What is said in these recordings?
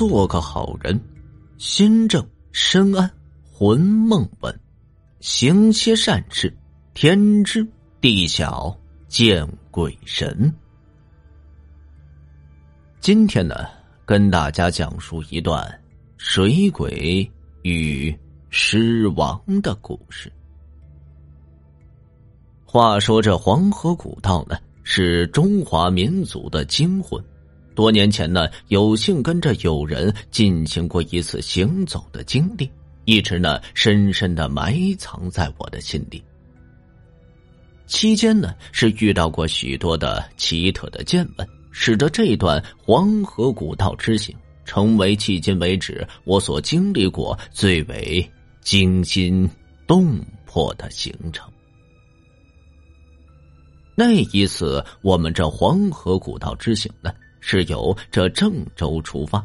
做个好人，心正。身安，魂梦稳，行些善事，天知地晓见鬼神。今天呢，跟大家讲述一段水鬼与尸王的故事。话说这黄河古道呢，是中华民族的精魂。多年前呢，有幸跟着友人进行过一次行走的经历，一直呢深深的埋藏在我的心里。期间呢，是遇到过许多的奇特的见闻，使得这段黄河古道之行成为迄今为止我所经历过最为惊心动魄的行程。那一次，我们这黄河古道之行呢。是由这郑州出发，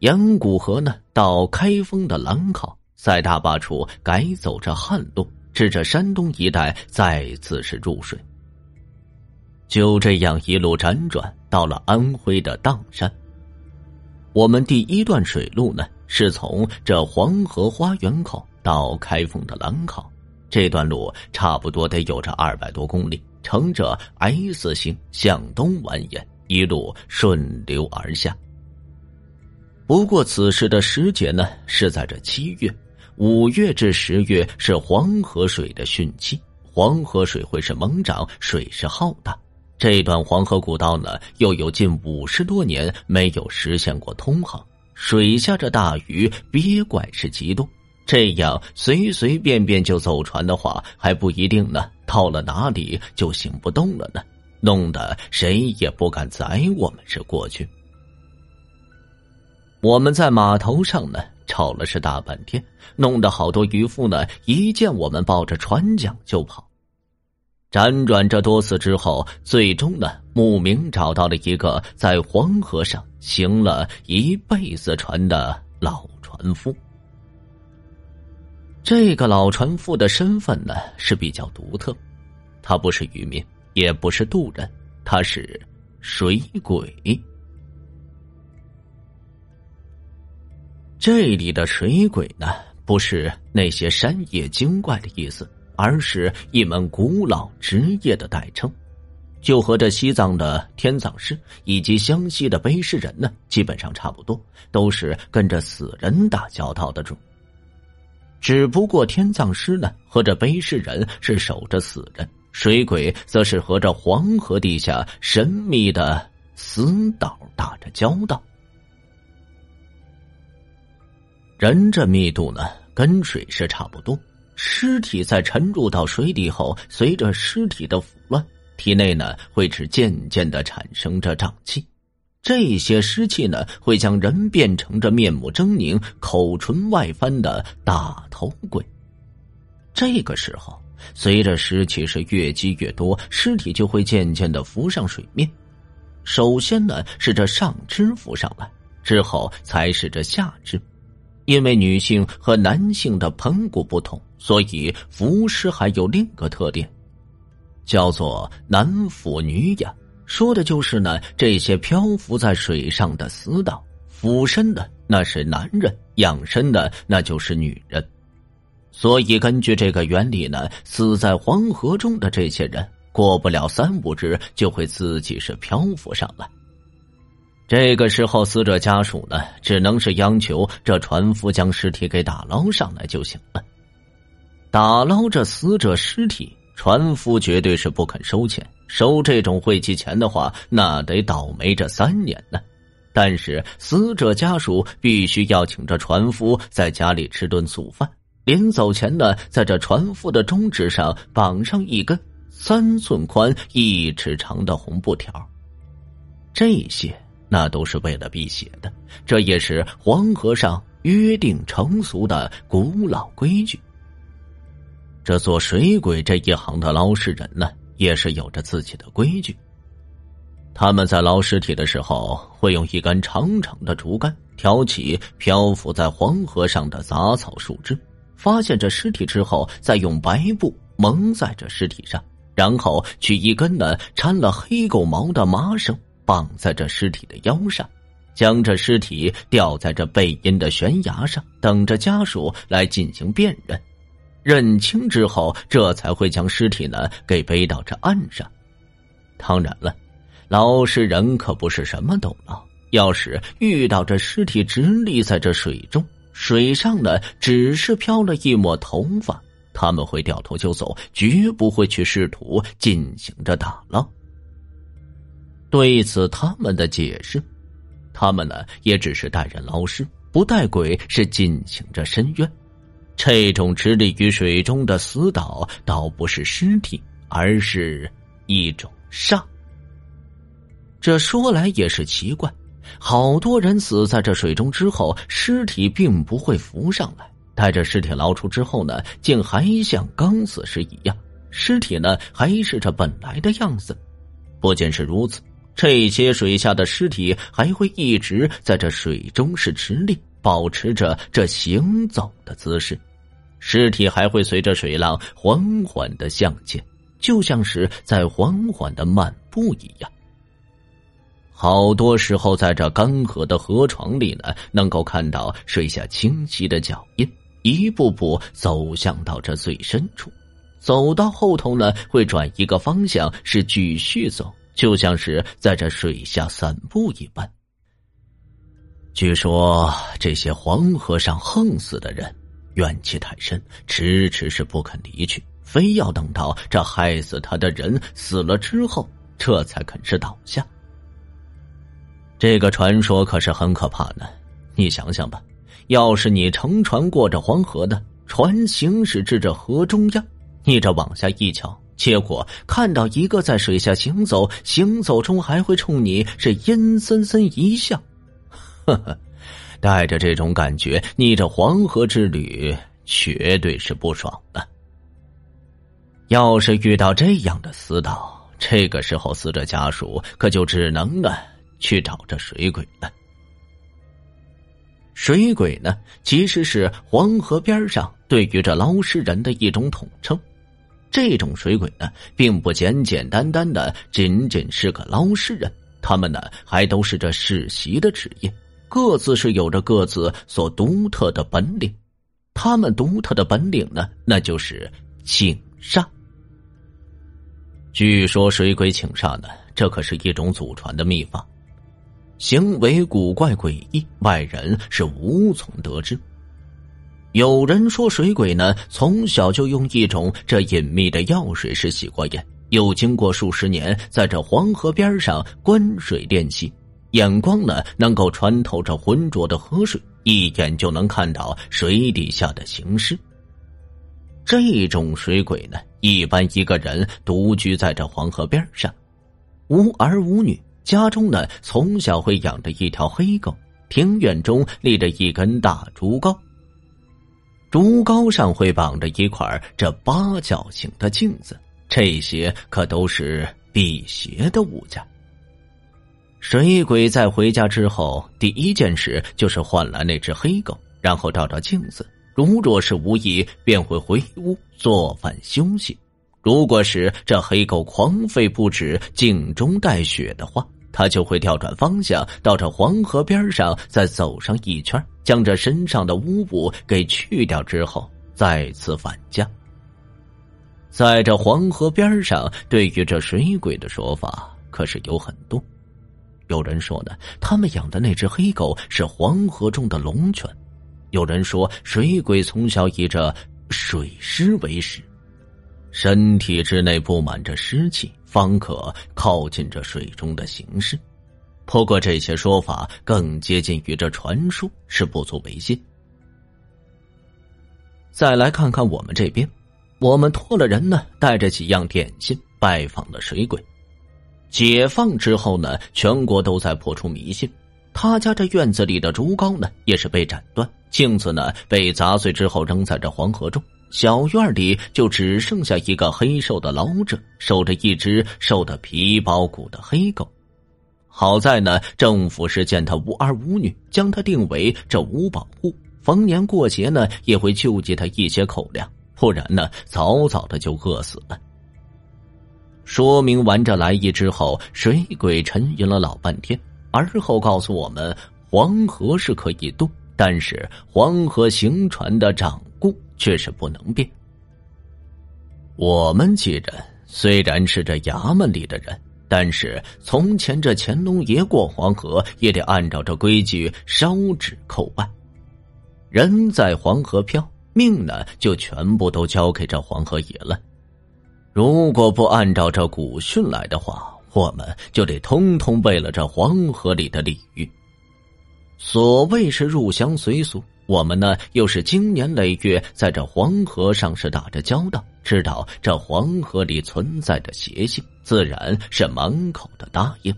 沿古河呢到开封的兰考，在大坝处改走这旱路，至这山东一带再次是入水。就这样一路辗转到了安徽的砀山。我们第一段水路呢是从这黄河花园口到开封的兰考，这段路差不多得有着二百多公里，呈着 S 形向东蜿蜒。一路顺流而下。不过此时的时节呢，是在这七月、五月至十月是黄河水的汛期，黄河水会是猛涨，水势浩大。这段黄河古道呢，又有近五十多年没有实现过通航，水下这大鱼憋怪是极多，这样随随便便就走船的话，还不一定呢，到了哪里就行不动了呢。弄得谁也不敢载我们是过去。我们在码头上呢吵了是大半天，弄得好多渔夫呢一见我们抱着船桨就跑。辗转这多次之后，最终呢慕名找到了一个在黄河上行了一辈子船的老船夫。这个老船夫的身份呢是比较独特，他不是渔民。也不是渡人，他是水鬼。这里的水鬼呢，不是那些山野精怪的意思，而是一门古老职业的代称，就和这西藏的天葬师以及湘西的背尸人呢，基本上差不多，都是跟着死人打交道的主。只不过天葬师呢，和这背尸人是守着死人。水鬼则是和这黄河地下神秘的死岛打着交道。人这密度呢，跟水是差不多。尸体在沉入到水底后，随着尸体的腐烂，体内呢会是渐渐的产生着胀气。这些湿气呢，会将人变成这面目狰狞、口唇外翻的大头鬼。这个时候。随着尸气是越积越多，尸体就会渐渐的浮上水面。首先呢是这上肢浮上来，之后才是这下肢。因为女性和男性的盆骨不同，所以浮尸还有另一个特点，叫做男俯女仰，说的就是呢这些漂浮在水上的死党，俯身的那是男人，仰身的那就是女人。所以，根据这个原理呢，死在黄河中的这些人，过不了三五日就会自己是漂浮上来。这个时候，死者家属呢，只能是央求这船夫将尸体给打捞上来就行了。打捞这死者尸体，船夫绝对是不肯收钱。收这种晦气钱的话，那得倒霉这三年呢。但是，死者家属必须要请这船夫在家里吃顿素饭。临走前呢，在这船夫的中指上绑上一根三寸宽、一尺长的红布条。这些那都是为了辟邪的，这也是黄河上约定成俗的古老规矩。这做水鬼这一行的捞尸人呢，也是有着自己的规矩。他们在捞尸体的时候，会用一根长长的竹竿挑起漂浮在黄河上的杂草树枝，发现这尸体之后，再用白布蒙在这尸体上，然后取一根呢掺了黑狗毛的麻绳绑在这尸体的腰上，将这尸体吊在这背阴的悬崖上，等着家属来进行辨认。认清之后，这才会将尸体呢给背到这岸上。当然了，老实人可不是什么都捞。要是遇到这尸体直立在这水中，水上呢只是飘了一抹头发，他们会掉头就走，绝不会去试图进行着打捞。对此，他们的解释，他们呢也只是带人捞尸，不带鬼，是进行着深渊。这种直立于水中的死岛，倒不是尸体，而是一种煞。这说来也是奇怪，好多人死在这水中之后，尸体并不会浮上来。待着尸体捞出之后呢，竟还像刚死时一样，尸体呢还是这本来的样子。不仅是如此，这些水下的尸体还会一直在这水中是直立。保持着这行走的姿势，尸体还会随着水浪缓缓的向前，就像是在缓缓的漫步一样。好多时候，在这干涸的河床里呢，能够看到水下清晰的脚印，一步步走向到这最深处，走到后头呢，会转一个方向，是继续走，就像是在这水下散步一般。据说这些黄河上横死的人，怨气太深，迟迟是不肯离去，非要等到这害死他的人死了之后，这才肯是倒下。这个传说可是很可怕的，你想想吧，要是你乘船过着黄河的船行驶至这河中央，你这往下一瞧，结果看到一个在水下行走，行走中还会冲你是阴森森一笑。呵呵，带着这种感觉，你这黄河之旅绝对是不爽的。要是遇到这样的死岛，这个时候死者家属可就只能呢去找这水鬼了。水鬼呢，其实是黄河边上对于这捞尸人的一种统称。这种水鬼呢，并不简简单单的仅仅是个捞尸人，他们呢还都是这世袭的职业。各自是有着各自所独特的本领，他们独特的本领呢，那就是请煞。据说水鬼请煞呢，这可是一种祖传的秘法，行为古怪诡异，外人是无从得知。有人说水鬼呢，从小就用一种这隐秘的药水是洗过眼，又经过数十年在这黄河边上观水练习。眼光呢，能够穿透这浑浊的河水，一眼就能看到水底下的形势。这种水鬼呢，一般一个人独居在这黄河边上，无儿无女，家中呢从小会养着一条黑狗，庭院中立着一根大竹篙，竹篙上会绑着一块这八角形的镜子，这些可都是辟邪的物件。水鬼在回家之后，第一件事就是换来那只黑狗，然后照照镜子。如若是无意，便会回屋做饭休息；如果是这黑狗狂吠不止，镜中带血的话，他就会调转方向，到这黄河边上再走上一圈，将这身上的污物给去掉之后，再次返家。在这黄河边上，对于这水鬼的说法可是有很多。有人说呢，他们养的那只黑狗是黄河中的龙泉；有人说，水鬼从小以这水湿为食，身体之内布满着湿气，方可靠近这水中的形式。不过这些说法更接近于这传说，是不足为信。再来看看我们这边，我们托了人呢，带着几样点心拜访了水鬼。解放之后呢，全国都在破除迷信。他家这院子里的竹篙呢，也是被斩断，镜子呢被砸碎之后扔在这黄河中。小院里就只剩下一个黑瘦的老者，守着一只瘦得皮包骨的黑狗。好在呢，政府是见他无儿无女，将他定为这五保户，逢年过节呢也会救济他一些口粮，不然呢早早的就饿死了。说明完这来意之后，水鬼沉吟了老半天，而后告诉我们：黄河是可以渡，但是黄河行船的掌故却是不能变。我们几人虽然是这衙门里的人。但是从前这乾隆爷过黄河也得按照这规矩烧纸叩拜，人在黄河漂，命呢就全部都交给这黄河爷了。如果不按照这古训来的话，我们就得通通背了这黄河里的鲤鱼。所谓是入乡随俗。我们呢，又是经年累月在这黄河上是打着交道，知道这黄河里存在着邪性，自然是满口的答应。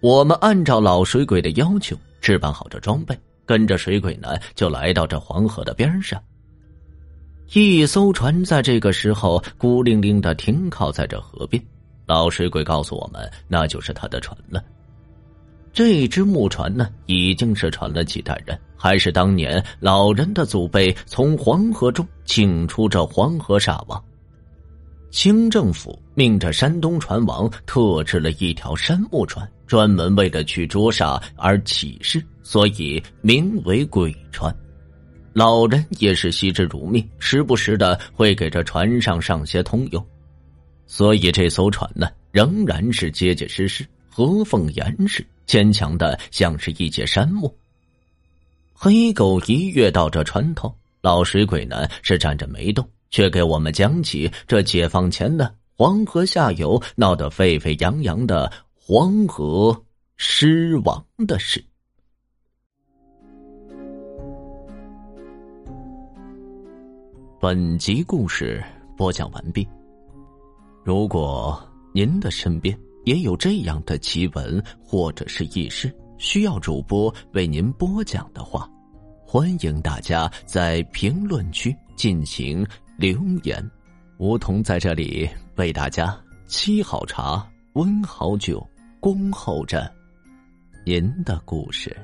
我们按照老水鬼的要求置办好这装备，跟着水鬼呢，就来到这黄河的边上。一艘船在这个时候孤零零的停靠在这河边，老水鬼告诉我们，那就是他的船了。这只木船呢，已经是传了几代人，还是当年老人的祖辈从黄河中请出这黄河沙王。清政府命这山东船王特制了一条杉木船，专门为了去捉煞而起事，所以名为鬼船。老人也是惜之如命，时不时的会给这船上上些通油，所以这艘船呢，仍然是结结实实。合缝严实，坚强的像是一截杉木。黑狗一跃到这船头，老水鬼呢是站着没动，却给我们讲起这解放前的黄河下游闹得沸沸扬扬的黄河尸王的事。本集故事播讲完毕。如果您的身边……也有这样的奇闻或者是轶事，需要主播为您播讲的话，欢迎大家在评论区进行留言。梧桐在这里为大家沏好茶、温好酒，恭候着您的故事。